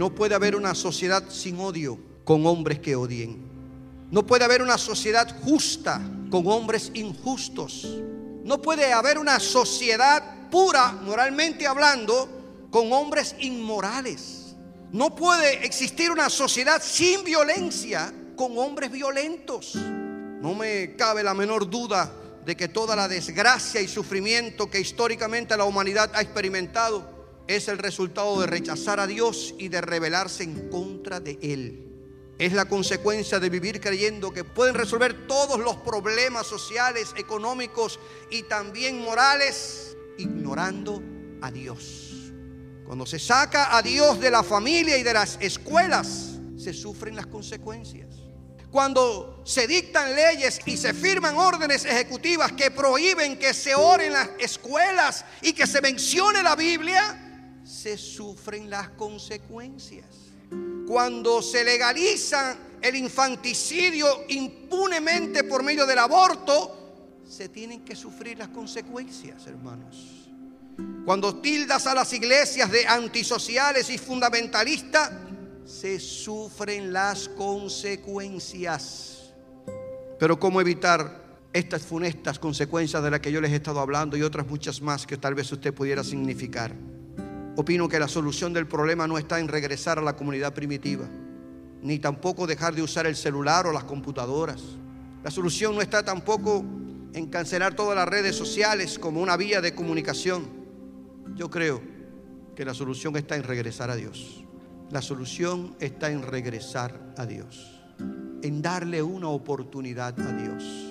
No puede haber una sociedad sin odio con hombres que odien. No puede haber una sociedad justa con hombres injustos. No puede haber una sociedad pura, moralmente hablando, con hombres inmorales. No puede existir una sociedad sin violencia con hombres violentos. No me cabe la menor duda de que toda la desgracia y sufrimiento que históricamente la humanidad ha experimentado es el resultado de rechazar a Dios y de rebelarse en contra de Él. Es la consecuencia de vivir creyendo que pueden resolver todos los problemas sociales, económicos y también morales, ignorando a Dios. Cuando se saca a Dios de la familia y de las escuelas, se sufren las consecuencias. Cuando se dictan leyes y se firman órdenes ejecutivas que prohíben que se ore en las escuelas y que se mencione la Biblia, se sufren las consecuencias. Cuando se legaliza el infanticidio impunemente por medio del aborto, se tienen que sufrir las consecuencias, hermanos. Cuando tildas a las iglesias de antisociales y fundamentalistas, se sufren las consecuencias. Pero ¿cómo evitar estas funestas consecuencias de las que yo les he estado hablando y otras muchas más que tal vez usted pudiera significar? Opino que la solución del problema no está en regresar a la comunidad primitiva, ni tampoco dejar de usar el celular o las computadoras. La solución no está tampoco en cancelar todas las redes sociales como una vía de comunicación. Yo creo que la solución está en regresar a Dios. La solución está en regresar a Dios, en darle una oportunidad a Dios.